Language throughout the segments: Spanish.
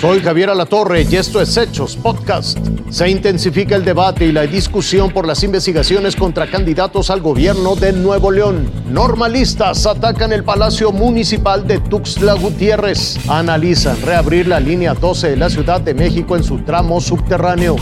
Soy Javier Alatorre y esto es Hechos Podcast. Se intensifica el debate y la discusión por las investigaciones contra candidatos al gobierno de Nuevo León. Normalistas atacan el Palacio Municipal de Tuxtla Gutiérrez. Analizan reabrir la línea 12 de la Ciudad de México en su tramo subterráneo.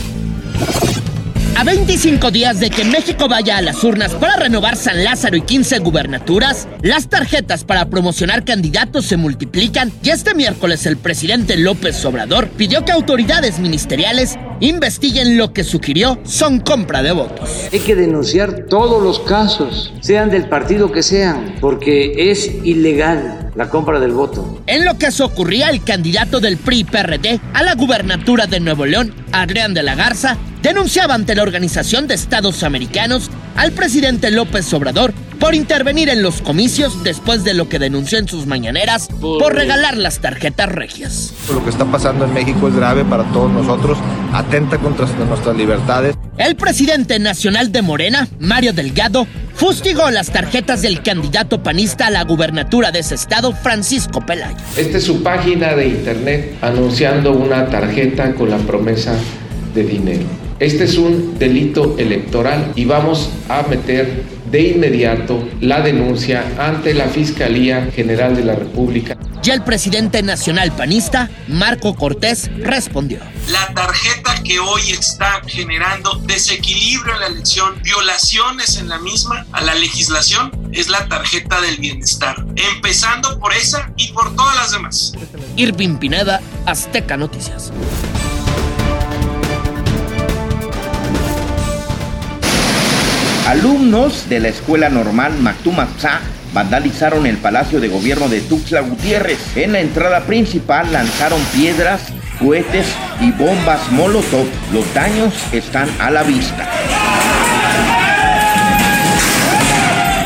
A 25 días de que México vaya a las urnas para renovar San Lázaro y 15 gubernaturas, las tarjetas para promocionar candidatos se multiplican y este miércoles el presidente López Obrador pidió que autoridades ministeriales investiguen lo que sugirió son compra de votos. Hay que denunciar todos los casos, sean del partido que sean, porque es ilegal la compra del voto. En lo que se ocurría, el candidato del PRI-PRD a la gubernatura de Nuevo León, Adrián de la Garza, denunciaba ante la Organización de Estados Americanos al presidente López Obrador por intervenir en los comicios después de lo que denunció en sus mañaneras por, regalar las tarjetas regias. Lo que está pasando en México es grave para todos nosotros, atenta contra nuestras libertades. El presidente nacional de Morena, Mario Delgado, fustigó las tarjetas del candidato panista a la gubernatura de ese estado, Francisco Pelayo. Esta es su página de internet anunciando una tarjeta con la promesa de dinero. Este es un delito electoral y vamos a meter de inmediato la denuncia ante la Fiscalía General de la República. Y el presidente nacional panista, Marco Cortés, respondió. La tarjeta que hoy está generando desequilibrio en la elección, violaciones en la misma a la legislación, es la tarjeta del bienestar. Empezando por esa y por todas las demás. Irving Pineda, Azteca Noticias. Alumnos de la Escuela Normal Mactumaxá vandalizaron el Palacio de Gobierno de Tuxtla Gutiérrez. En la entrada principal lanzaron piedras, cohetes y bombas Molotov. Los daños están a la vista.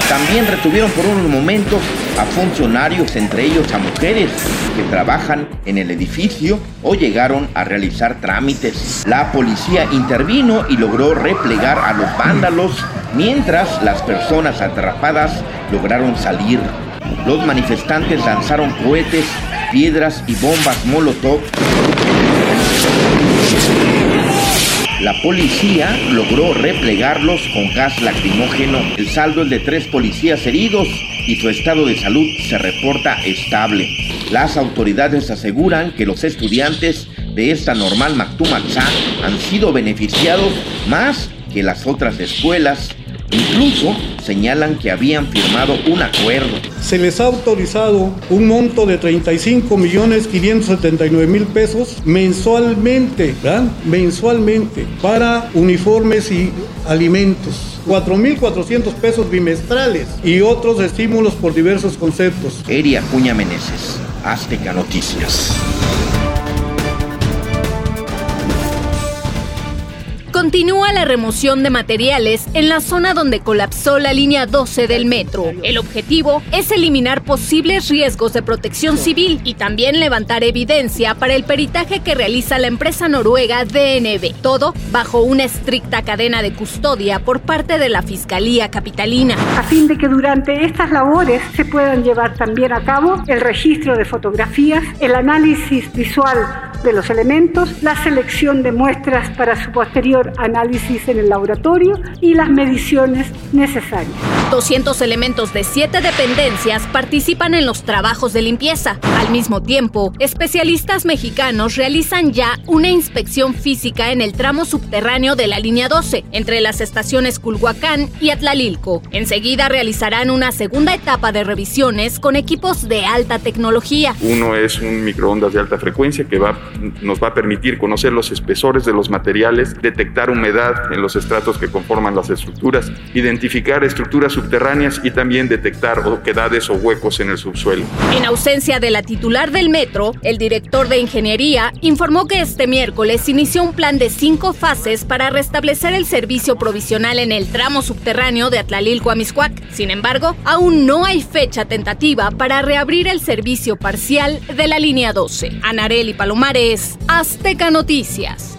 También retuvieron por unos momentos a funcionarios, entre ellos a mujeres que trabajan en el edificio o llegaron a realizar trámites. La policía intervino y logró replegar a los vándalos mientras las personas atrapadas lograron salir. Los manifestantes lanzaron cohetes, piedras y bombas Molotov la policía logró replegarlos con gas lacrimógeno. El saldo es de tres policías heridos y su estado de salud se reporta estable. Las autoridades aseguran que los estudiantes de esta normal Mactumaxá han sido beneficiados más que las otras escuelas Incluso señalan que habían firmado un acuerdo. Se les ha autorizado un monto de 35 millones 579 mil pesos mensualmente, ¿verdad? Mensualmente para uniformes y alimentos. 4.400 pesos bimestrales y otros estímulos por diversos conceptos. Eria Cuña Meneses, Azteca Noticias. Continúa la remoción de materiales en la zona donde colapsó la línea 12 del metro. El objetivo es eliminar posibles riesgos de protección civil y también levantar evidencia para el peritaje que realiza la empresa noruega DNB. Todo bajo una estricta cadena de custodia por parte de la Fiscalía Capitalina. A fin de que durante estas labores se puedan llevar también a cabo el registro de fotografías, el análisis visual de los elementos, la selección de muestras para su posterior análisis en el laboratorio y las mediciones necesarias. 200 elementos de siete dependencias participan en los trabajos de limpieza. Al mismo tiempo, especialistas mexicanos realizan ya una inspección física en el tramo subterráneo de la línea 12, entre las estaciones Culhuacán y Atlalilco. Enseguida realizarán una segunda etapa de revisiones con equipos de alta tecnología. Uno es un microondas de alta frecuencia que va, nos va a permitir conocer los espesores de los materiales, humedad en los estratos que conforman las estructuras, identificar estructuras subterráneas y también detectar oquedades o huecos en el subsuelo. En ausencia de la titular del metro, el director de ingeniería informó que este miércoles inició un plan de cinco fases para restablecer el servicio provisional en el tramo subterráneo de Atlalilco a Miscuac. Sin embargo, aún no hay fecha tentativa para reabrir el servicio parcial de la línea 12. Anareli Palomares, Azteca Noticias.